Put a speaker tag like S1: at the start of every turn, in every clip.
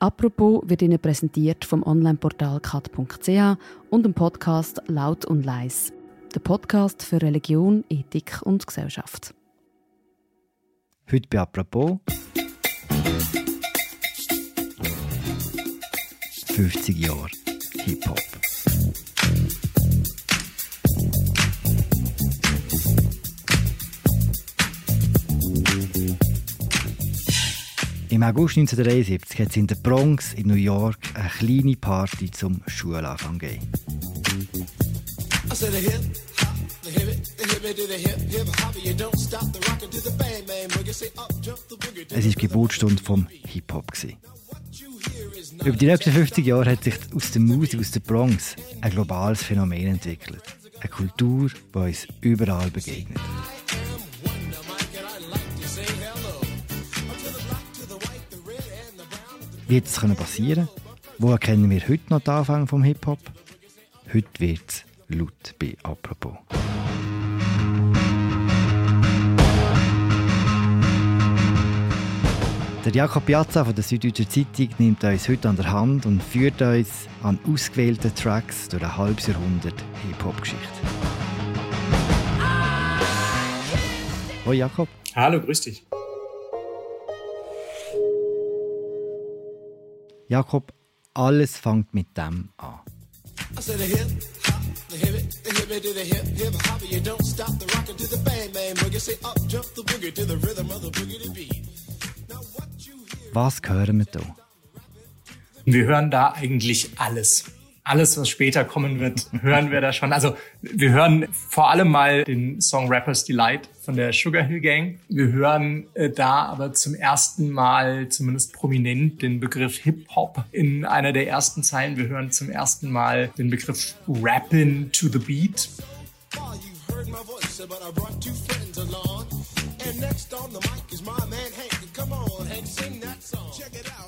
S1: Apropos wird Ihnen präsentiert vom Onlineportal kat.ch und dem Podcast Laut und Leis. Der Podcast für Religion, Ethik und Gesellschaft.
S2: Heute bei Apropos 50 Jahre Hip-Hop. Im August 1973 hat es in der Bronx in New York eine kleine Party zum Schulanfang gegeben. Es war die Geburtsstunde vom Hip-Hop. Über die nächsten 50 Jahre hat sich aus der Musik aus der Bronx ein globales Phänomen entwickelt. Eine Kultur, die uns überall begegnet. Wie hätte es passieren Wo erkennen wir heute noch den Anfang vom Hip-Hop? Heute wird es laut bei «Apropos». Der Jakob Piazza von der Süddeutschen Zeitung nimmt uns heute an der Hand und führt uns an ausgewählten Tracks durch ein halbes Jahrhundert Hip-Hop-Geschichte. Hallo Jakob.
S3: Hallo, grüß dich.
S2: Jakob, alles fängt mit dem an. Was hören wir da?
S3: Wir hören da eigentlich alles alles, was später kommen wird, hören wir da schon. Also wir hören vor allem mal den Song Rapper's Delight von der Sugar Hill Gang. Wir hören äh, da aber zum ersten Mal, zumindest prominent, den Begriff Hip-Hop in einer der ersten Zeilen. Wir hören zum ersten Mal den Begriff Rappin' to the Beat. Next on the mic is my man Hank. Come on, Hank, sing that song. Check it out.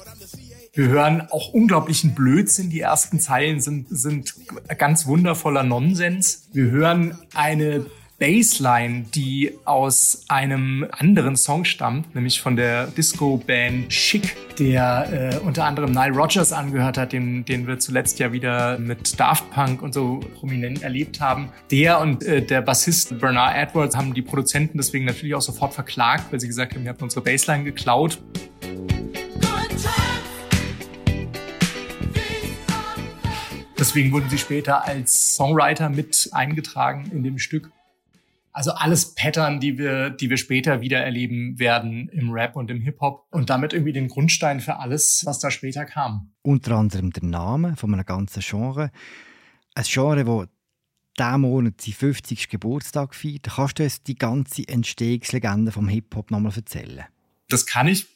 S3: Wir hören auch unglaublichen Blödsinn. Die ersten Zeilen sind, sind ganz wundervoller Nonsens. Wir hören eine Bassline, die aus einem anderen Song stammt, nämlich von der Disco-Band Chic, der äh, unter anderem Nile Rogers angehört hat, den, den wir zuletzt ja wieder mit Daft Punk und so prominent erlebt haben. Der und äh, der Bassist Bernard Edwards haben die Produzenten deswegen natürlich auch sofort verklagt, weil sie gesagt haben, ihr habt unsere Bassline geklaut. Deswegen wurden sie später als Songwriter mit eingetragen in dem Stück. Also alles Pattern, die wir, die wir später wieder erleben werden im Rap und im Hip-Hop und damit irgendwie den Grundstein für alles, was da später kam.
S2: Unter anderem der Name von einem ganzen Genre. Ein Genre, das diesen Monat seinen 50. Geburtstag feiert. Kannst du uns die ganze Entstehungslegende vom Hip-Hop nochmal erzählen?
S3: Das kann ich.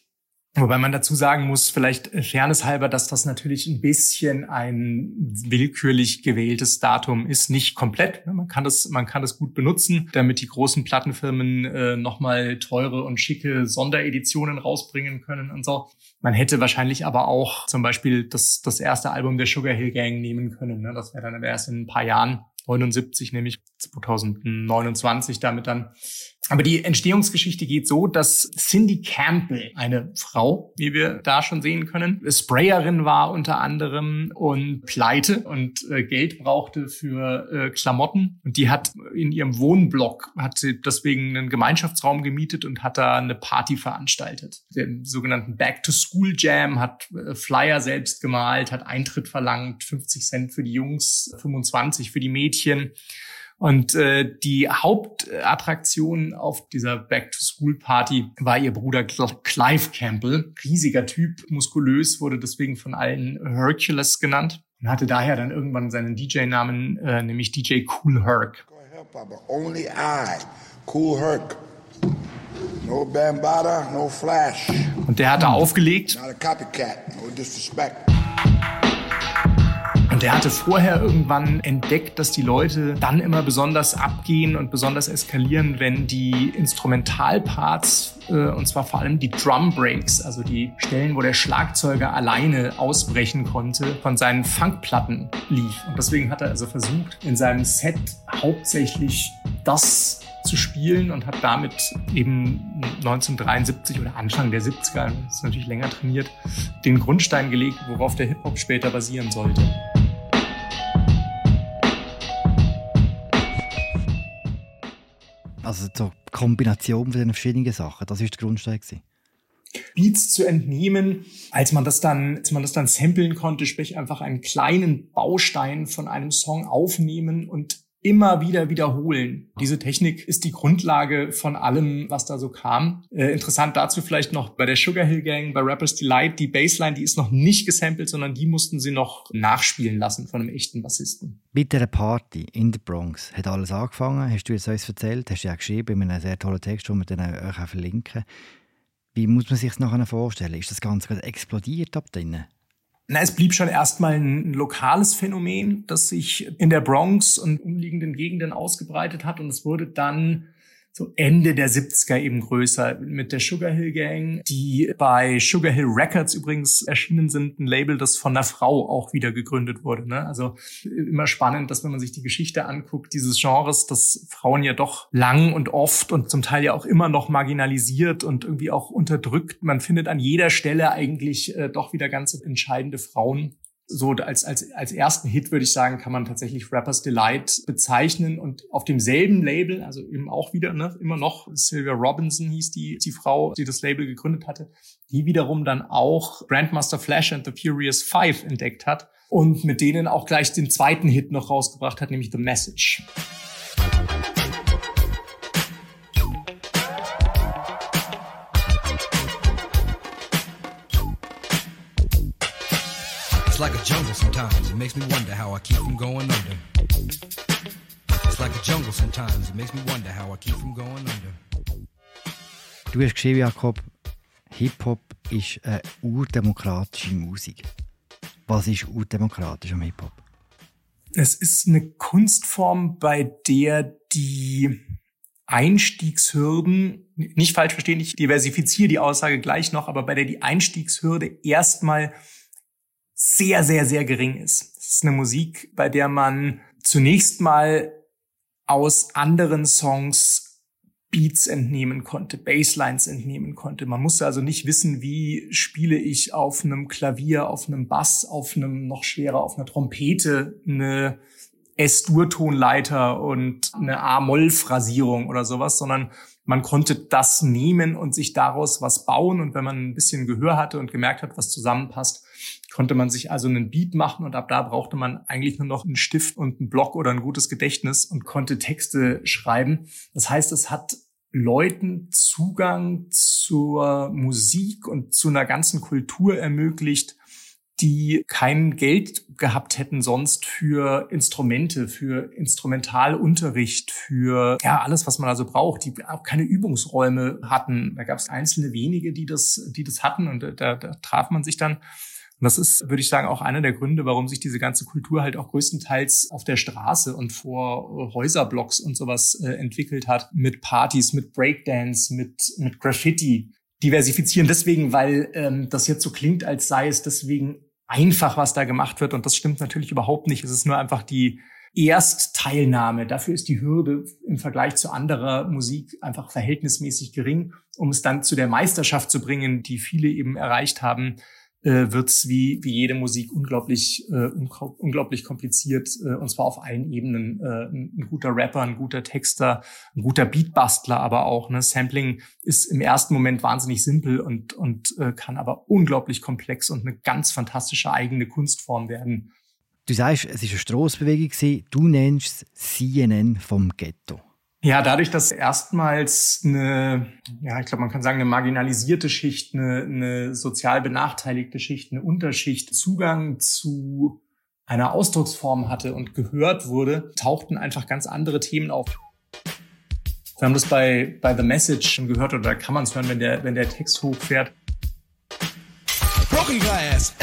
S3: Wobei man dazu sagen muss, vielleicht fairness halber, dass das natürlich ein bisschen ein willkürlich gewähltes Datum ist, nicht komplett. Ne? Man kann das, man kann das gut benutzen, damit die großen Plattenfirmen äh, nochmal teure und schicke Sondereditionen rausbringen können und so. Man hätte wahrscheinlich aber auch zum Beispiel das, das erste Album der Sugar Hill Gang nehmen können. Ne? Das wäre dann aber erst in ein paar Jahren 79, nämlich 2029 damit dann. Aber die Entstehungsgeschichte geht so, dass Cindy Campbell, eine Frau, wie wir da schon sehen können, Sprayerin war unter anderem und pleite und äh, Geld brauchte für äh, Klamotten. Und die hat in ihrem Wohnblock, hat sie deswegen einen Gemeinschaftsraum gemietet und hat da eine Party veranstaltet. Den sogenannten Back-to-School Jam, hat äh, Flyer selbst gemalt, hat Eintritt verlangt, 50 Cent für die Jungs, 25 für die Mädchen. Und äh, die Hauptattraktion auf dieser Back-to-School-Party war ihr Bruder Clive Campbell. Riesiger Typ, muskulös, wurde deswegen von allen Hercules genannt und hatte daher dann irgendwann seinen DJ-Namen, äh, nämlich DJ Cool Herc. Only I, Cool Herc. No Bambada, no Flash. Und der hatte aufgelegt. Not a copycat, no disrespect. Und er hatte vorher irgendwann entdeckt, dass die Leute dann immer besonders abgehen und besonders eskalieren, wenn die Instrumentalparts, äh, und zwar vor allem die Drum Breaks, also die Stellen, wo der Schlagzeuger alleine ausbrechen konnte, von seinen Funkplatten lief. Und deswegen hat er also versucht, in seinem Set hauptsächlich das zu spielen und hat damit eben 1973 oder Anfang der 70er, das ist natürlich länger trainiert, den Grundstein gelegt, worauf der Hip-Hop später basieren sollte.
S2: Also zur Kombination von den verschiedenen Sachen, das ist der Grundstein gewesen.
S3: Beats zu entnehmen, als man das dann, als man das dann samplen konnte, sprich einfach einen kleinen Baustein von einem Song aufnehmen und immer wieder wiederholen. Diese Technik ist die Grundlage von allem, was da so kam. Äh, interessant dazu vielleicht noch bei der Sugar Hill Gang, bei Rappers Delight, die Bassline, die ist noch nicht gesampelt, sondern die mussten sie noch nachspielen lassen von einem echten Bassisten.
S2: Mit der Party in der Bronx hat alles angefangen, hast du jetzt uns erzählt, hast du ja geschrieben in einem sehr tollen Text, den wir dann auch verlinken. Wie muss man sich das nachher vorstellen? Ist das Ganze explodiert ab drinnen?
S3: Na, es blieb schon erstmal ein lokales Phänomen, das sich in der Bronx und umliegenden Gegenden ausgebreitet hat. Und es wurde dann so Ende der 70er eben größer mit der Sugar Hill Gang, die bei Sugar Hill Records übrigens erschienen sind, ein Label, das von einer Frau auch wieder gegründet wurde. Ne? Also immer spannend, dass wenn man sich die Geschichte anguckt, dieses Genres, dass Frauen ja doch lang und oft und zum Teil ja auch immer noch marginalisiert und irgendwie auch unterdrückt. Man findet an jeder Stelle eigentlich äh, doch wieder ganz entscheidende Frauen so als, als, als ersten Hit würde ich sagen, kann man tatsächlich Rappers Delight bezeichnen und auf demselben Label, also eben auch wieder, ne, immer noch Sylvia Robinson hieß die, die Frau, die das Label gegründet hatte, die wiederum dann auch Grandmaster Flash and the Furious Five entdeckt hat und mit denen auch gleich den zweiten Hit noch rausgebracht hat, nämlich The Message. It's like a jungle sometimes. It makes me wonder how I keep from going under. It's like a jungle sometimes. It makes me wonder how I keep from going under.
S2: Du hast geschrieben, Jakob, Hip-Hop ist eine urdemokratische Musik. Was ist urdemokratisch am Hip-Hop?
S3: Es ist eine Kunstform, bei der die Einstiegshürden, nicht falsch verstehen, ich diversifiziere die Aussage gleich noch, aber bei der die Einstiegshürde erstmal sehr, sehr, sehr gering ist. Es ist eine Musik, bei der man zunächst mal aus anderen Songs Beats entnehmen konnte, Basslines entnehmen konnte. Man musste also nicht wissen, wie spiele ich auf einem Klavier, auf einem Bass, auf einem noch schwerer, auf einer Trompete eine S-Dur-Tonleiter und eine A-Moll-Phrasierung oder sowas, sondern man konnte das nehmen und sich daraus was bauen. Und wenn man ein bisschen Gehör hatte und gemerkt hat, was zusammenpasst, konnte man sich also einen Beat machen und ab da brauchte man eigentlich nur noch einen Stift und einen Block oder ein gutes Gedächtnis und konnte Texte schreiben. Das heißt, es hat Leuten Zugang zur Musik und zu einer ganzen Kultur ermöglicht, die kein Geld gehabt hätten sonst für Instrumente, für Instrumentalunterricht, für ja alles, was man also braucht, die auch keine Übungsräume hatten. Da gab es einzelne wenige, die das, die das hatten und da, da traf man sich dann. Und das ist, würde ich sagen, auch einer der Gründe, warum sich diese ganze Kultur halt auch größtenteils auf der Straße und vor Häuserblocks und sowas äh, entwickelt hat, mit Partys, mit Breakdance, mit, mit Graffiti. Diversifizieren deswegen, weil ähm, das jetzt so klingt, als sei es deswegen einfach, was da gemacht wird. Und das stimmt natürlich überhaupt nicht. Es ist nur einfach die Erstteilnahme. Dafür ist die Hürde im Vergleich zu anderer Musik einfach verhältnismäßig gering, um es dann zu der Meisterschaft zu bringen, die viele eben erreicht haben, äh, wird es wie, wie jede Musik unglaublich, äh, unglaublich kompliziert, äh, und zwar auf allen Ebenen. Äh, ein, ein, guter Rapper, ein guter Texter, ein guter Beatbastler, aber auch. Ne? Sampling ist im ersten Moment wahnsinnig simpel und, und äh, kann aber unglaublich komplex und eine ganz fantastische eigene Kunstform werden.
S2: Du sagst, es ist eine Strassenbewegung, du nennst es CNN vom Ghetto.
S3: Ja, dadurch, dass erstmals eine, ja, ich glaube, man kann sagen, eine marginalisierte Schicht, eine, eine sozial benachteiligte Schicht, eine Unterschicht Zugang zu einer Ausdrucksform hatte und gehört wurde, tauchten einfach ganz andere Themen auf. Wir haben das bei, bei The Message schon gehört oder kann man es hören, wenn der, wenn der Text hochfährt. Broken glass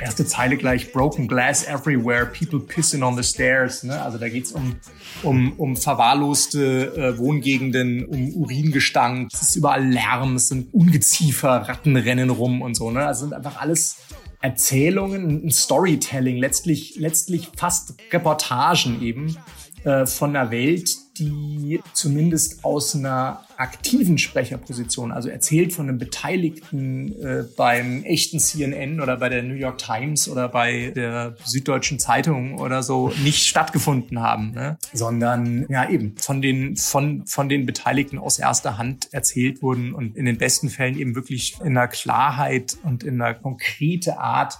S3: Erste Zeile gleich, broken glass everywhere. People pissing on the stairs. Ne? Also da geht's um, um, um verwahrloste äh, Wohngegenden, um Uringestank. Es ist überall Lärm, es sind Ungeziefer, Ratten rennen rum und so. Ne? Also sind einfach alles Erzählungen, ein Storytelling, letztlich, letztlich fast Reportagen eben äh, von einer Welt, die zumindest aus einer aktiven Sprecherposition, also erzählt von einem Beteiligten äh, beim echten CNN oder bei der New York Times oder bei der Süddeutschen Zeitung oder so, nicht stattgefunden haben, ne? sondern ja eben von den, von, von den Beteiligten aus erster Hand erzählt wurden und in den besten Fällen eben wirklich in einer Klarheit und in einer konkrete Art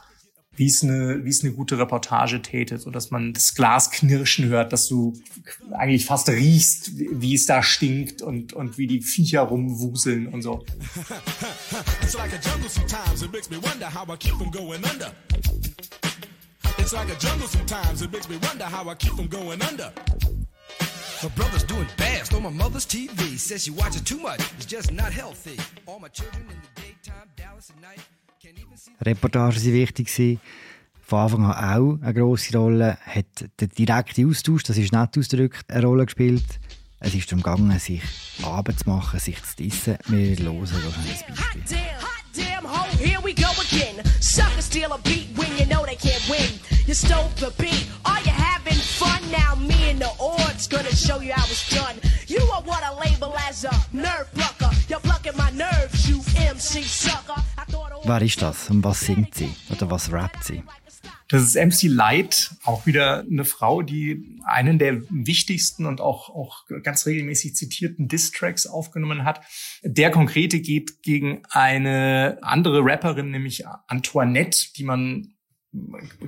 S3: wie es eine, wie es eine gute Reportage täte, so dass man das Glas knirschen hört, dass du eigentlich fast riechst, wie es da stinkt und, und wie die Viecher rumwuseln und so. It's like a jungle sometimes, it makes me wonder how I keep from going under. My brother's doing best on my mother's TV. Says she watches too much, it's just not healthy. All my children in the daytime, Dallas at night. Reportagen waren wichtig. Von Anfang an auch eine grosse Rolle. Hat der direkte Austausch, das ist nett ausgedrückt, eine Rolle gespielt. Es ist darum gegangen, sich Abend zu machen, sich zu dissen. Wir hören noch ein Beispiel. Here we go again. Suckers steal a beat when you know they can't win. You stole the beat, are you having fun? Now me and the odds gonna show you how it's done. You are what I label as a nerve plucker. You're plucking my nerves, you MC sucker. Wer ist das und was singt sie oder was rappt sie? Das ist MC Light, auch wieder eine Frau, die einen der wichtigsten und auch, auch ganz regelmäßig zitierten Diss-Tracks aufgenommen hat. Der konkrete geht gegen eine andere Rapperin, nämlich Antoinette, die man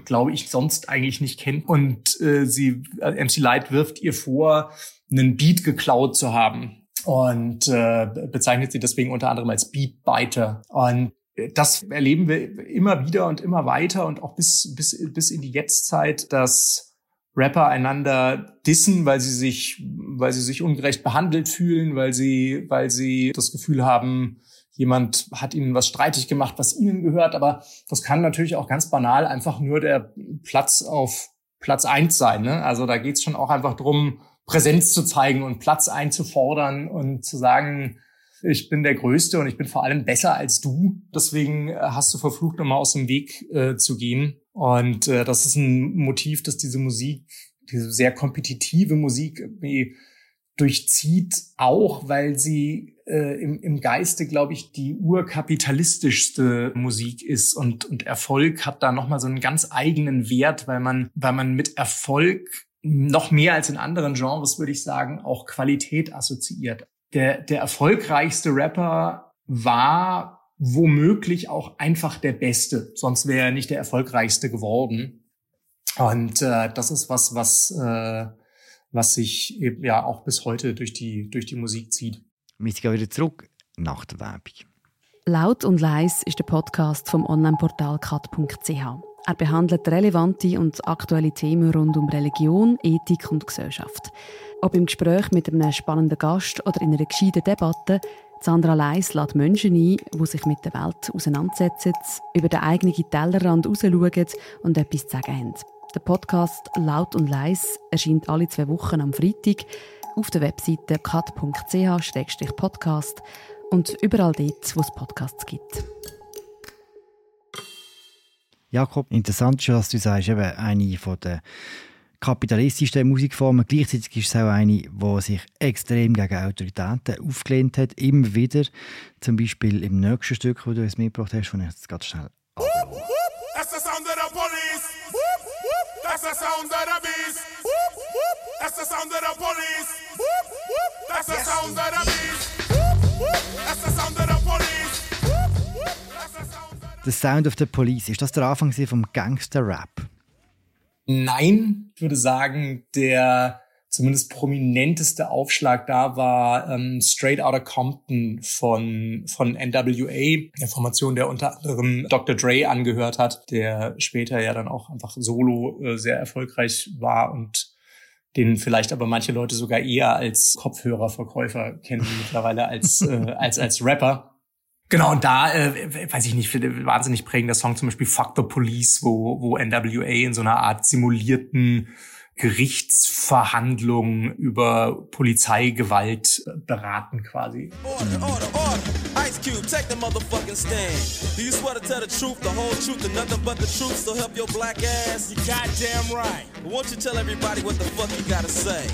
S3: glaube ich, sonst eigentlich nicht kennt. Und äh, sie, äh, MC Light wirft ihr vor, einen Beat geklaut zu haben und äh, bezeichnet sie deswegen unter anderem als Beatbiter. Und das erleben wir immer wieder und immer weiter und auch bis, bis, bis in die Jetztzeit, dass Rapper einander dissen, weil sie sich, weil sie sich ungerecht behandelt fühlen, weil sie, weil sie das Gefühl haben, jemand hat ihnen was streitig gemacht, was ihnen gehört. Aber das kann natürlich auch ganz banal einfach nur der Platz auf Platz eins sein. Ne? Also da geht's schon auch einfach drum, Präsenz zu zeigen und Platz einzufordern und zu sagen, ich bin der Größte und ich bin vor allem besser als du. Deswegen äh, hast du verflucht, nochmal aus dem Weg äh, zu gehen. Und äh, das ist ein Motiv, dass diese Musik, diese sehr kompetitive Musik irgendwie durchzieht, auch weil sie äh, im, im Geiste, glaube ich, die urkapitalistischste Musik ist und, und Erfolg hat da nochmal so einen ganz eigenen Wert, weil man, weil man mit Erfolg noch mehr als in anderen Genres, würde ich sagen, auch Qualität assoziiert der, der erfolgreichste Rapper war womöglich auch einfach der Beste. Sonst wäre er nicht der erfolgreichste geworden. Und äh, das ist was, was, äh, was sich eben ja auch bis heute durch die, durch die Musik zieht.
S2: Wir gehen wieder zurück nach der Werbung.
S1: Laut und leis ist der Podcast vom Onlineportal kat.ch. Er behandelt relevante und aktuelle Themen rund um Religion, Ethik und Gesellschaft. Ob im Gespräch mit einem spannenden Gast oder in einer gescheiten Debatte, Sandra Leis lädt Menschen ein, die sich mit der Welt auseinandersetzen, über den eigenen Tellerrand rausschauen und etwas zu sagen haben. Der Podcast Laut und Leis erscheint alle zwei Wochen am Freitag auf der Webseite kat.ch-podcast und überall dort, wo es Podcasts gibt.
S2: Jakob, interessant ist, was du sagst, eben eine von der kapitalistischsten Musikformen. Gleichzeitig ist es auch eine, die sich extrem gegen Autoritäten aufgelehnt hat. Immer wieder. Zum Beispiel im nächsten Stück, das du uns mitgebracht hast, von ich jetzt ganz schnell That's the sound of the police. That's the sound of the beast. That's the sound of the police. That's the sound of the beast. That's the sound of the police. The Sound of the Police. Ist das der Anfang vom Gangster-Rap?
S3: Nein, ich würde sagen, der zumindest prominenteste Aufschlag da war ähm, Straight Outta Compton von, von NWA, der Formation, der unter anderem Dr. Dre angehört hat, der später ja dann auch einfach solo äh, sehr erfolgreich war und den vielleicht aber manche Leute sogar eher als Kopfhörerverkäufer kennen mittlerweile als, äh, als, als Rapper. Genau, und da, äh, weiß ich nicht, wahnsinnig prägender Song, zum Beispiel Fuck Police, wo, wo NWA in so einer Art simulierten Gerichtsverhandlungen über Polizeigewalt beraten quasi. Order, order, order. Ice Cube, take the motherfucking stand. Do you swear to tell the truth, the whole truth, and nothing but the truth, so help your black ass? You goddamn right. Won't you tell everybody what the fuck you gotta say?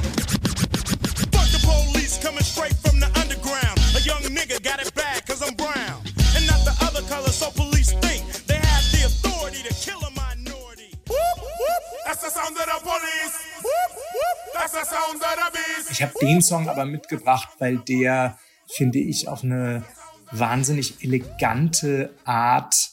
S3: Fuck the police coming straight from the underground. A young nigga got it bad cause I'm brown. And not the other color, so police think they have the authority to kill a minority. Whoop, whoop. That's the sound of the police. Whoop, whoop. That's the sound of the beast. Ich habe den Song aber mitgebracht, weil der, finde ich, auf eine wahnsinnig elegante Art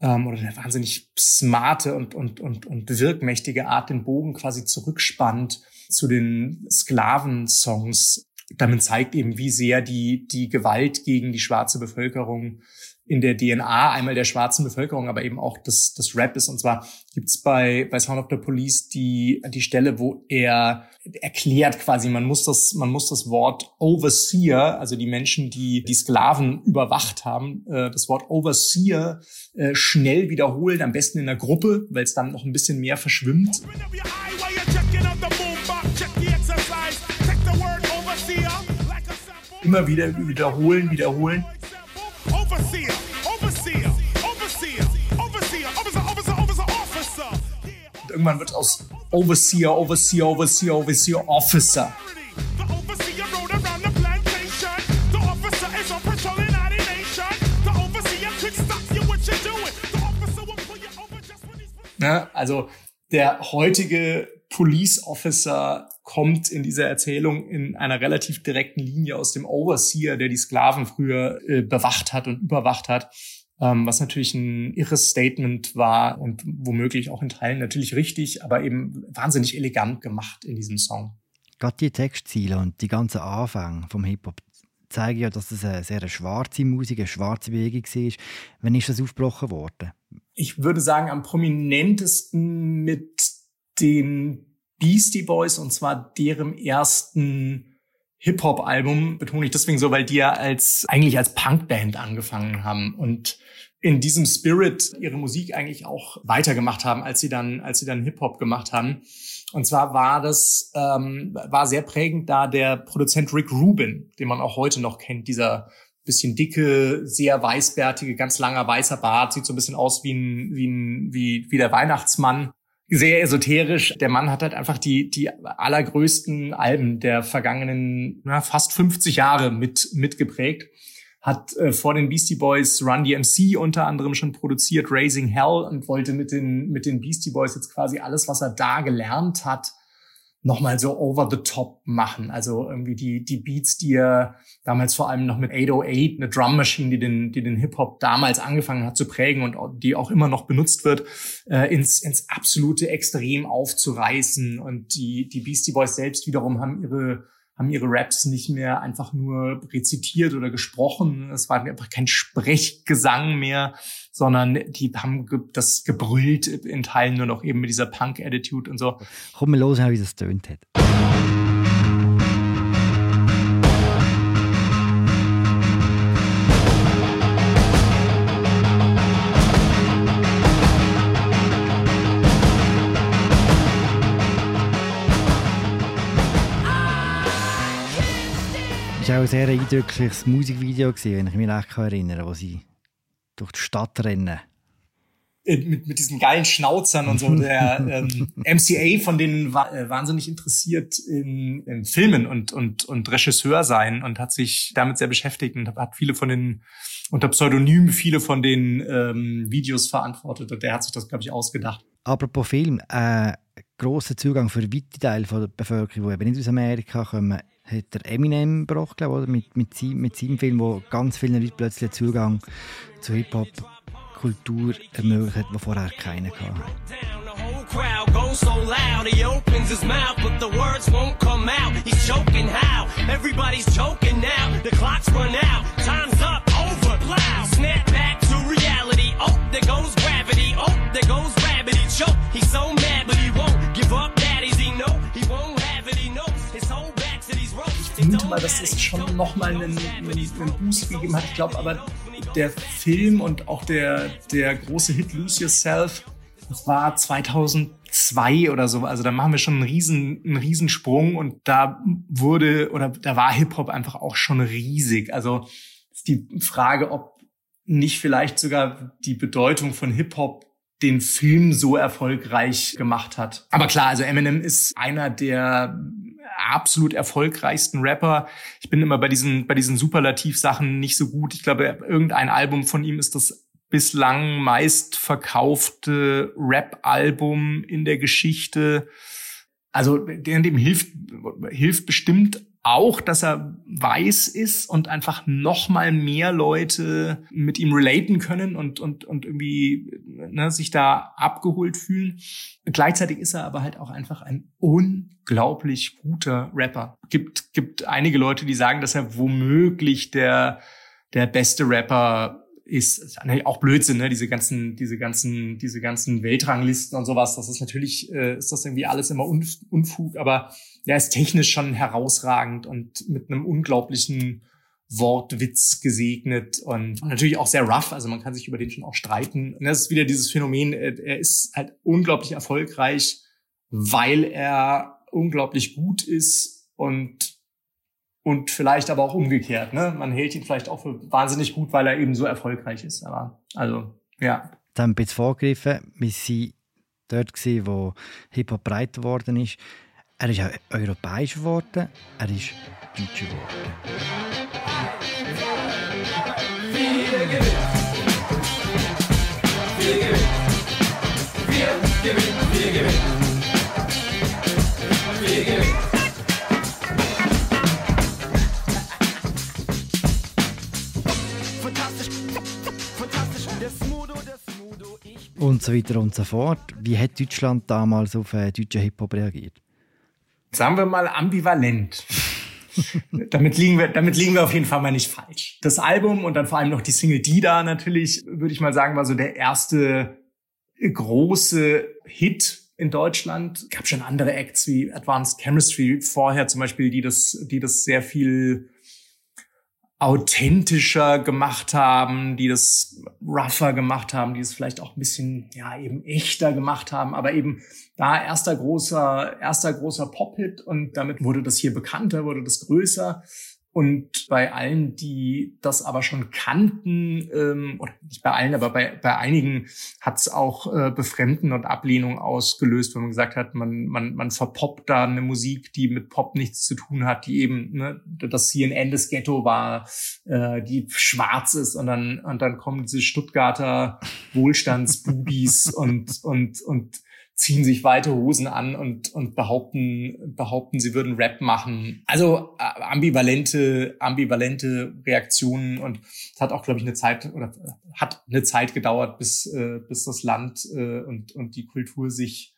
S3: ähm, oder eine wahnsinnig smarte und, und, und, und wirkmächtige Art den Bogen quasi zurückspannt zu den Sklavensongs. Damit zeigt eben, wie sehr die, die Gewalt gegen die schwarze Bevölkerung in der DNA einmal der schwarzen Bevölkerung, aber eben auch das, das Rap ist. Und zwar gibt's bei, bei Sound of the Police die, die Stelle, wo er erklärt quasi, man muss das, man muss das Wort Overseer, also die Menschen, die die Sklaven überwacht haben, äh, das Wort Overseer äh, schnell wiederholen, am besten in der Gruppe, weil es dann noch ein bisschen mehr verschwimmt. Immer wieder wiederholen, wiederholen. Und irgendwann wird aus Overseer, Overseer, Overseer, Overseer, Officer. Also der heutige Police Officer kommt in dieser Erzählung in einer relativ direkten Linie aus dem Overseer, der die Sklaven früher äh, bewacht hat und überwacht hat, ähm, was natürlich ein irres Statement war und womöglich auch in Teilen natürlich richtig, aber eben wahnsinnig elegant gemacht in diesem Song.
S2: Gerade die Textziele und die ganzen Anfänge vom Hip-Hop zeigen ja, dass es eine sehr schwarze Musik, eine schwarze Bewegung war. Wann ist das aufgebrochen worden?
S3: Ich würde sagen, am prominentesten mit den Beastie Boys und zwar deren ersten Hip-Hop-Album, betone ich deswegen so, weil die ja als, eigentlich als Punkband angefangen haben und in diesem Spirit ihre Musik eigentlich auch weitergemacht haben, als sie dann, als sie dann Hip-Hop gemacht haben. Und zwar war das, ähm, war sehr prägend da der Produzent Rick Rubin, den man auch heute noch kennt, dieser bisschen dicke, sehr weißbärtige, ganz langer weißer Bart, sieht so ein bisschen aus wie ein, wie ein, wie, wie der Weihnachtsmann sehr esoterisch. Der Mann hat halt einfach die, die allergrößten Alben der vergangenen na, fast 50 Jahre mit, mitgeprägt. Hat äh, vor den Beastie Boys Run DMC unter anderem schon produziert, Raising Hell und wollte mit den, mit den Beastie Boys jetzt quasi alles, was er da gelernt hat, nochmal so over the top machen. Also irgendwie die, die Beats, die er damals vor allem noch mit 808, eine Drum Machine, die den, die den Hip-Hop damals angefangen hat zu prägen und die auch immer noch benutzt wird, äh, ins, ins absolute Extrem aufzureißen. Und die, die Beastie Boys selbst wiederum haben ihre haben ihre Raps nicht mehr einfach nur rezitiert oder gesprochen. Es war einfach kein Sprechgesang mehr, sondern die haben das gebrüllt in Teilen nur noch eben mit dieser Punk-Attitude und so.
S2: Komm mal los, wie das tönt hat. Es war auch ein sehr eindrückliches Musikvideo, wenn ich mich recht erinnere, wo sie durch die Stadt rennen.
S3: Äh, mit, mit diesen geilen Schnauzern und so. Der ähm, MCA von denen war äh, wahnsinnig interessiert in, in Filmen und, und, und Regisseur sein und hat sich damit sehr beschäftigt und hat viele von den, unter Pseudonym viele von den ähm, Videos verantwortet und der hat sich das, glaube ich, ausgedacht.
S2: Apropos Film, äh, grosser Zugang für weite Teile der Bevölkerung, die eben nicht aus Amerika kommen, hat der Eminem gebracht, glaube ich, mit, mit, seinem, mit seinem Film, wo ganz vielen Leuten plötzlich Zugang zu Hip-Hop-Kultur ermöglicht hat, die vorher keiner hatte. Snap back to reality. Oh, there goes gravity. Oh, there goes gravity. Choke. He's so mad, but he won't give up. Daddies, he know he won't
S3: vermute mal, dass das schon nochmal einen, einen, Boost gegeben hat. Ich glaube aber, der Film und auch der, der große Hit Lose Yourself, das war 2010 2 oder so. Also da machen wir schon einen riesen, einen riesen Sprung und da wurde oder da war Hip-Hop einfach auch schon riesig. Also ist die Frage, ob nicht vielleicht sogar die Bedeutung von Hip-Hop den Film so erfolgreich gemacht hat. Aber klar, also Eminem ist einer der absolut erfolgreichsten Rapper. Ich bin immer bei diesen, bei diesen Superlativ-Sachen nicht so gut. Ich glaube, irgendein Album von ihm ist das bislang meistverkaufte Rap-Album in der Geschichte. Also dem hilft, hilft bestimmt auch, dass er weiß ist und einfach noch mal mehr Leute mit ihm relaten können und und und irgendwie ne, sich da abgeholt fühlen. Gleichzeitig ist er aber halt auch einfach ein unglaublich guter Rapper. Gibt gibt einige Leute, die sagen, dass er womöglich der der beste Rapper ist, ist auch Blödsinn, ne? Diese ganzen, diese ganzen, diese ganzen Weltranglisten und sowas. Das ist natürlich, äh, ist das irgendwie alles immer Unfug, aber der ist technisch schon herausragend und mit einem unglaublichen Wortwitz gesegnet und natürlich auch sehr rough. Also man kann sich über den schon auch streiten. Und das ist wieder dieses Phänomen, äh, er ist halt unglaublich erfolgreich, weil er unglaublich gut ist und und vielleicht aber auch umgekehrt. Ne? Man hält ihn vielleicht auch für wahnsinnig gut, weil er eben so erfolgreich ist. Aber also, ja.
S2: Dann ein bisschen vorgegriffen. Wir waren dort, gewesen, wo Hip-Hop breit geworden ist. Er ist auch europäisch geworden, er ist deutsch geworden. Wir gewinnen. Wir gewinnen. Wir gewinnen. Wir gewinnen. Wir gewinnen. Und so weiter und so fort. Wie hat Deutschland damals auf äh, deutschen Hip-Hop reagiert?
S3: Sagen wir mal ambivalent. damit, liegen wir, damit liegen wir auf jeden Fall mal nicht falsch. Das Album und dann vor allem noch die Single Die da natürlich, würde ich mal sagen, war so der erste große Hit in Deutschland. Es gab schon andere Acts wie Advanced Chemistry vorher zum Beispiel, die das, die das sehr viel authentischer gemacht haben, die das rougher gemacht haben, die es vielleicht auch ein bisschen, ja, eben echter gemacht haben, aber eben da erster großer, erster großer Pop-Hit und damit wurde das hier bekannter, wurde das größer. Und bei allen, die das aber schon kannten, ähm, oder nicht bei allen, aber bei, bei einigen hat es auch äh, Befremden und Ablehnung ausgelöst, wenn man gesagt hat, man, man, man verpoppt da eine Musik, die mit Pop nichts zu tun hat, die eben ne, das CNN des Ghetto war, äh, die schwarz ist und dann, und dann kommen diese Stuttgarter Wohlstandsbubis und, und, und ziehen sich weite Hosen an und, und behaupten, behaupten, sie würden Rap machen. Also äh, ambivalente, ambivalente Reaktionen und es hat auch, glaube ich, eine Zeit oder hat eine Zeit gedauert, bis, äh, bis das Land äh, und, und die Kultur sich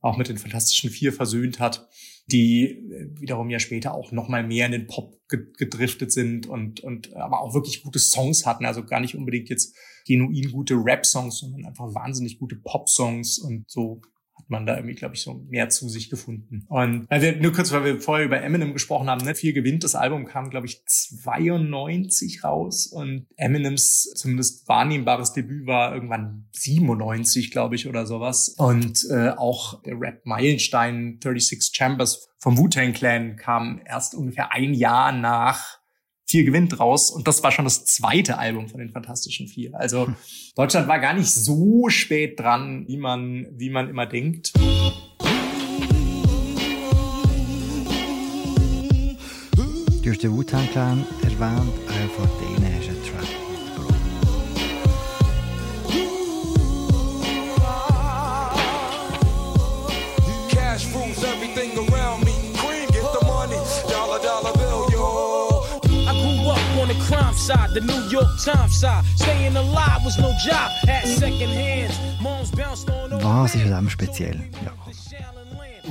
S3: auch mit den Fantastischen Vier versöhnt hat, die äh, wiederum ja später auch noch mal mehr in den Pop gedriftet sind und, und aber auch wirklich gute Songs hatten. Also gar nicht unbedingt jetzt genuin gute Rap-Songs, sondern einfach wahnsinnig gute Pop-Songs und so hat man da irgendwie, glaube ich, so mehr zu sich gefunden. Und wir, nur kurz, weil wir vorher über Eminem gesprochen haben, ne, viel gewinnt. Das Album kam, glaube ich, 92 raus und Eminems zumindest wahrnehmbares Debüt war irgendwann 97, glaube ich, oder sowas. Und äh, auch der Rap-Meilenstein 36 Chambers vom Wu-Tang Clan kam erst ungefähr ein Jahr nach Vier gewinnt raus. Und das war schon das zweite Album von den Fantastischen Vier. Also hm. Deutschland war gar nicht so spät dran, wie man, wie man immer denkt.
S2: Du hast den Wu-Tang Clan erwähnt, auch von denen side, the New York Times side. Staying alive was no job, had second hands. Moms bounced on Was ist an dem speziell, Jakob?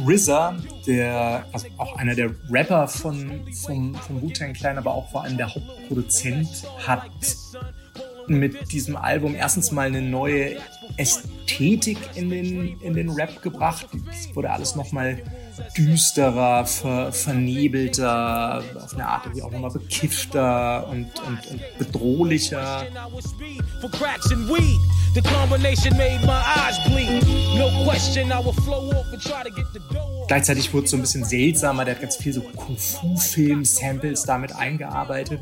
S3: RZA, der, also auch einer der Rapper von, vom, vom Wu-Tang Clan, aber auch vor allem der Hauptproduzent, hat mit diesem Album erstens mal eine neue Ästhetik in den, in den Rap gebracht. Es wurde alles nochmal düsterer, ver, vernebelter, auf eine Art irgendwie auch nochmal bekiffter und, und, und bedrohlicher. Gleichzeitig wurde es so ein bisschen seltsamer, der hat ganz viel so Kung-Fu-Film-Samples damit eingearbeitet.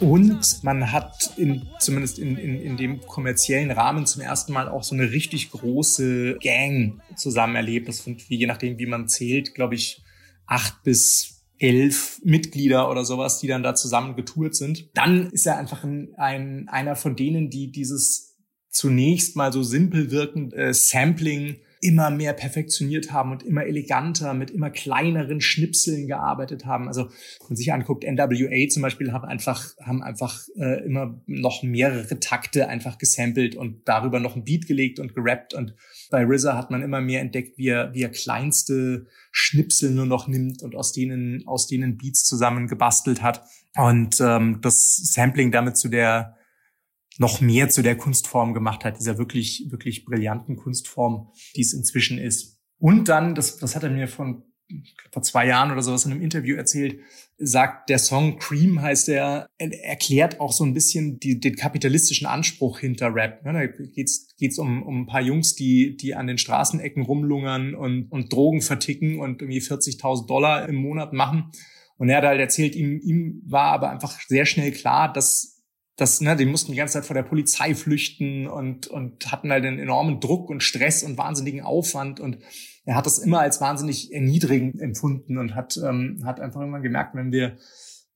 S3: Und man hat in, zumindest in, in, in dem kommerziellen Rahmen zum ersten Mal auch so eine richtig große Gang zusammen erlebt. Das sind, je nachdem, wie man zählt, glaube ich, acht bis elf Mitglieder oder sowas, die dann da zusammen getourt sind. Dann ist er einfach ein, ein einer von denen, die dieses zunächst mal so simpel wirkende äh, Sampling immer mehr perfektioniert haben und immer eleganter mit immer kleineren Schnipseln gearbeitet haben. Also wenn man sich anguckt, NWA zum Beispiel haben einfach, haben einfach äh, immer noch mehrere Takte einfach gesampelt und darüber noch ein Beat gelegt und gerappt. Und bei RZA hat man immer mehr entdeckt, wie er, wie er kleinste Schnipsel nur noch nimmt und aus denen, aus denen Beats zusammen gebastelt hat. Und ähm, das Sampling damit zu der noch mehr zu der Kunstform gemacht hat, dieser wirklich, wirklich brillanten Kunstform, die es inzwischen ist. Und dann, das, das hat er mir von vor zwei Jahren oder sowas in einem Interview erzählt, sagt der Song Cream heißt er, erklärt auch so ein bisschen die, den kapitalistischen Anspruch hinter Rap. Ja, da geht's geht's um, um ein paar Jungs, die die an den Straßenecken rumlungern und, und Drogen verticken und irgendwie 40.000 Dollar im Monat machen. Und er hat halt erzählt, ihm, ihm war aber einfach sehr schnell klar, dass das, ne, die mussten die ganze Zeit vor der Polizei flüchten und, und hatten halt einen enormen Druck und Stress und wahnsinnigen Aufwand. Und er hat das immer als wahnsinnig erniedrigend empfunden und hat, ähm, hat einfach irgendwann gemerkt, wenn wir,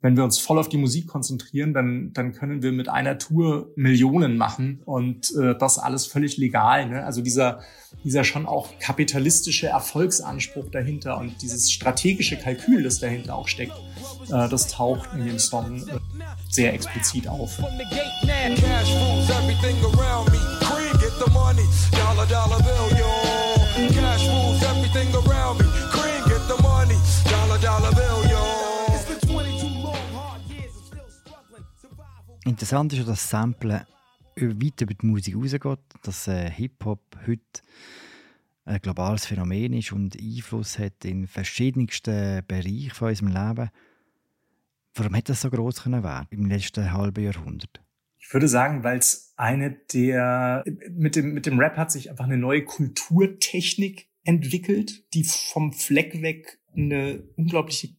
S3: wenn wir uns voll auf die Musik konzentrieren, dann, dann können wir mit einer Tour Millionen machen und äh, das alles völlig legal. Ne? Also dieser, dieser schon auch kapitalistische Erfolgsanspruch dahinter und dieses strategische Kalkül, das dahinter auch steckt, äh, das taucht in dem Song äh, sehr explizit auf.
S2: Interessant ist, dass Sample weit über die Musik rausgeht, dass äh, Hip-Hop heute ein globales Phänomen ist und Einfluss hat in verschiedensten Bereichen von unserem Leben. Warum hätte das so groß können werden im letzten halben Jahrhundert?
S3: Ich würde sagen, weil es eine der mit dem mit dem Rap hat sich einfach eine neue Kulturtechnik entwickelt, die vom Fleck weg eine unglaubliche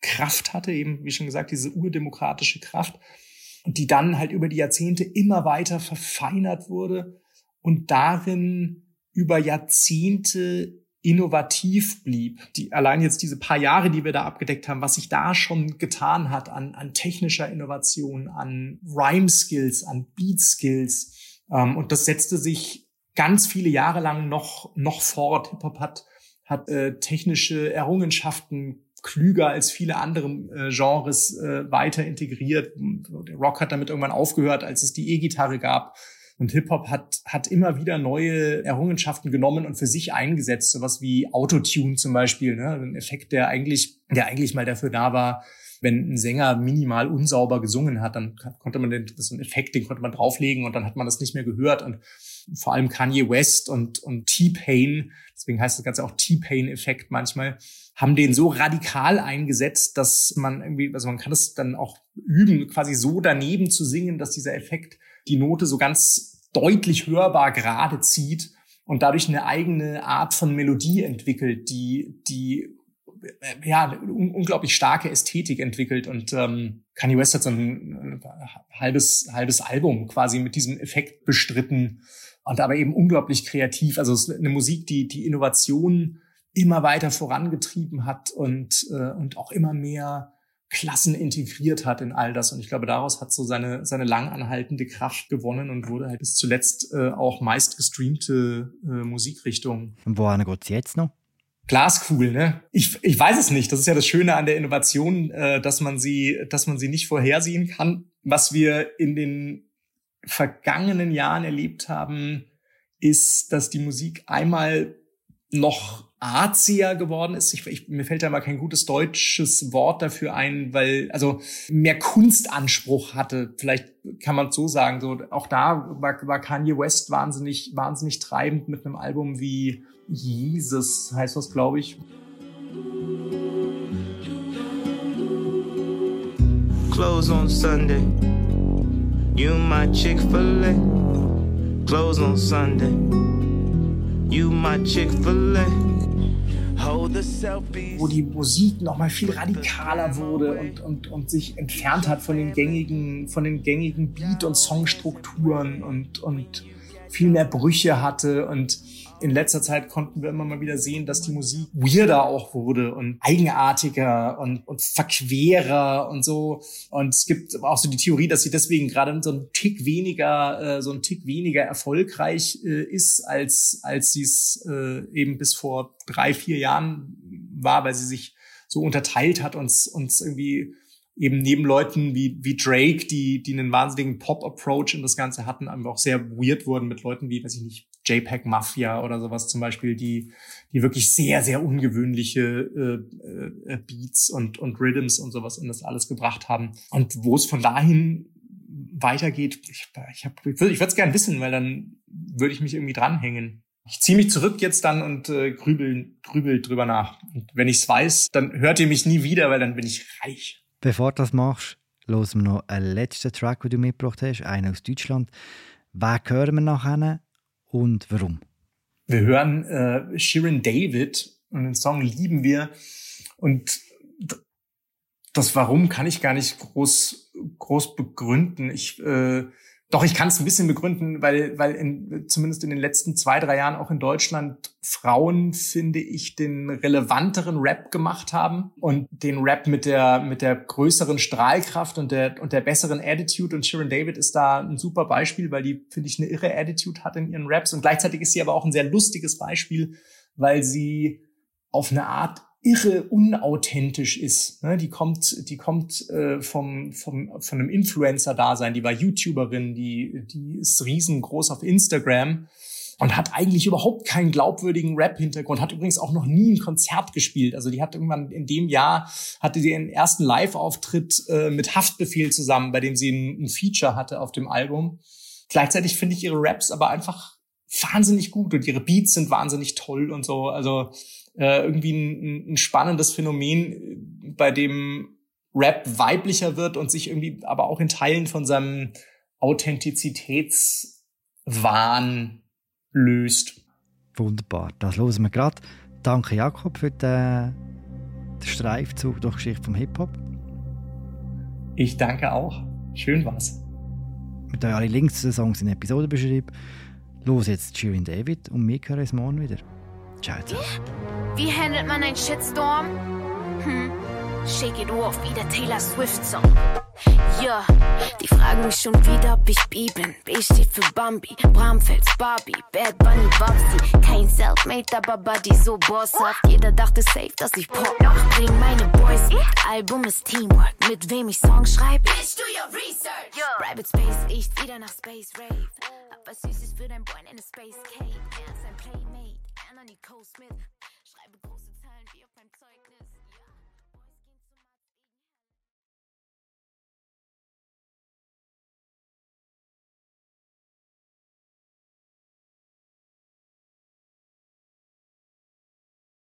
S3: Kraft hatte, eben wie schon gesagt, diese urdemokratische Kraft die dann halt über die Jahrzehnte immer weiter verfeinert wurde und darin über Jahrzehnte innovativ blieb. Die, allein jetzt diese paar Jahre, die wir da abgedeckt haben, was sich da schon getan hat an, an technischer Innovation, an Rhyme-Skills, an Beat-Skills. Ähm, und das setzte sich ganz viele Jahre lang noch, noch fort. Hip-Hop hat, hat äh, technische Errungenschaften klüger als viele andere äh, Genres äh, weiter integriert. Der Rock hat damit irgendwann aufgehört, als es die E-Gitarre gab. Und Hip-Hop hat, hat immer wieder neue Errungenschaften genommen und für sich eingesetzt, sowas wie Autotune zum Beispiel, ne? ein Effekt, der eigentlich, der eigentlich mal dafür da war, wenn ein Sänger minimal unsauber gesungen hat, dann konnte man den, das ist ein Effekt, den konnte man drauflegen und dann hat man das nicht mehr gehört. Und vor allem Kanye West und, und T-Pain, deswegen heißt das Ganze auch T-Pain-Effekt manchmal, haben den so radikal eingesetzt, dass man irgendwie, also man kann das dann auch üben, quasi so daneben zu singen, dass dieser Effekt die Note so ganz deutlich hörbar gerade zieht und dadurch eine eigene Art von Melodie entwickelt, die, die ja, eine unglaublich starke Ästhetik entwickelt und ähm, Kanye West hat so ein, ein halbes, halbes Album quasi mit diesem Effekt bestritten und aber eben unglaublich kreativ. Also es ist eine Musik, die die Innovation immer weiter vorangetrieben hat und, äh, und auch immer mehr Klassen integriert hat in all das. Und ich glaube, daraus hat so seine, seine langanhaltende Kraft gewonnen und wurde halt bis zuletzt äh, auch meist gestreamte äh, Musikrichtung.
S2: Und wohin geht's jetzt noch?
S3: Glaskugel, ne? Ich, ich weiß es nicht. Das ist ja das Schöne an der Innovation, äh, dass man sie, dass man sie nicht vorhersehen kann. Was wir in den vergangenen Jahren erlebt haben, ist, dass die Musik einmal noch arzier geworden ist. Ich, ich, mir fällt da mal kein gutes deutsches Wort dafür ein, weil also mehr Kunstanspruch hatte. Vielleicht kann man so sagen. So auch da war, war Kanye West wahnsinnig wahnsinnig treibend mit einem Album wie Jesus heißt das, glaube ich.
S4: Close on Sunday. You my Chick-fil-A. Close on Sunday. You my Chick-fil-A
S3: wo die Musik nochmal viel radikaler wurde und, und, und sich entfernt hat von den gängigen, von den gängigen Beat- und Songstrukturen und, und viel mehr Brüche hatte und in letzter Zeit konnten wir immer mal wieder sehen, dass die Musik weirder auch wurde und eigenartiger und, und verquerer und so. Und es gibt auch so die Theorie, dass sie deswegen gerade so ein Tick weniger, äh, so ein Tick weniger erfolgreich äh, ist, als, als sie es äh, eben bis vor drei, vier Jahren war, weil sie sich so unterteilt hat und uns irgendwie eben neben Leuten wie, wie Drake, die, die einen wahnsinnigen Pop-Approach in das Ganze hatten, aber auch sehr weird wurden mit Leuten wie, weiß ich nicht, JPEG Mafia oder sowas zum Beispiel, die, die wirklich sehr, sehr ungewöhnliche äh, äh, Beats und, und Rhythms und sowas in das alles gebracht haben. Und wo es von dahin weitergeht, ich, ich, hab, ich würde es gern wissen, weil dann würde ich mich irgendwie dranhängen. Ich ziehe mich zurück jetzt dann und äh, grübel, grübel drüber nach. Und wenn ich es weiß, dann hört ihr mich nie wieder, weil dann bin ich reich.
S2: Bevor du das machst, hören wir noch einen letzten Track, den du mitgebracht hast, einen aus Deutschland. Wen hören wir nachher und warum?
S3: Wir hören äh, Shirin David und den Song lieben wir. Und das Warum kann ich gar nicht groß, groß begründen. Ich äh, doch, ich kann es ein bisschen begründen, weil, weil in, zumindest in den letzten zwei, drei Jahren auch in Deutschland Frauen, finde ich, den relevanteren Rap gemacht haben und den Rap mit der, mit der größeren Strahlkraft und der, und der besseren Attitude. Und Sharon David ist da ein super Beispiel, weil die, finde ich, eine irre Attitude hat in ihren Raps. Und gleichzeitig ist sie aber auch ein sehr lustiges Beispiel, weil sie auf eine Art irre unauthentisch ist. Ne? Die kommt, die kommt äh, vom, vom, von einem Influencer-Dasein, die war YouTuberin, die, die ist riesengroß auf Instagram und hat eigentlich überhaupt keinen glaubwürdigen Rap-Hintergrund, hat übrigens auch noch nie ein Konzert gespielt. Also die hat irgendwann in dem Jahr, hatte die ihren ersten Live-Auftritt äh, mit Haftbefehl zusammen, bei dem sie ein, ein Feature hatte auf dem Album. Gleichzeitig finde ich ihre Raps aber einfach wahnsinnig gut und ihre Beats sind wahnsinnig toll und so. Also äh, irgendwie ein, ein spannendes Phänomen, bei dem Rap weiblicher wird und sich irgendwie aber auch in Teilen von seinem Authentizitätswahn löst.
S2: Wunderbar, das hören wir gerade. Danke Jakob für den, den Streifzug durch Geschichte vom Hip-Hop.
S3: Ich danke auch. Schön war's.
S2: Mit euch alle Links zu den Songs in der Episode beschreiben. Los jetzt Shirin David und wir hören uns morgen wieder. Ciao zusammen.
S5: Wie handelt man einen Shitstorm? Hm, shake it off wie der Taylor Swift-Song. Ja, die fragen mich schon wieder, ob ich B bin. B steht für Bambi, Bramfels, Barbie, Bad Bunny, Babsi. Kein Selfmade, aber Buddy so bosshaft. Jeder dachte safe, dass ich Pop mach. Bring meine Boys mit, Album ist Teamwork. Mit wem ich Songs schreib? Bitch, do your research. Yeah. Private Space riecht wieder nach Space Rave. Hab was Süßes für dein Boy in a Space Cave. Er ist ein Playmate, Anthony Cole Smith.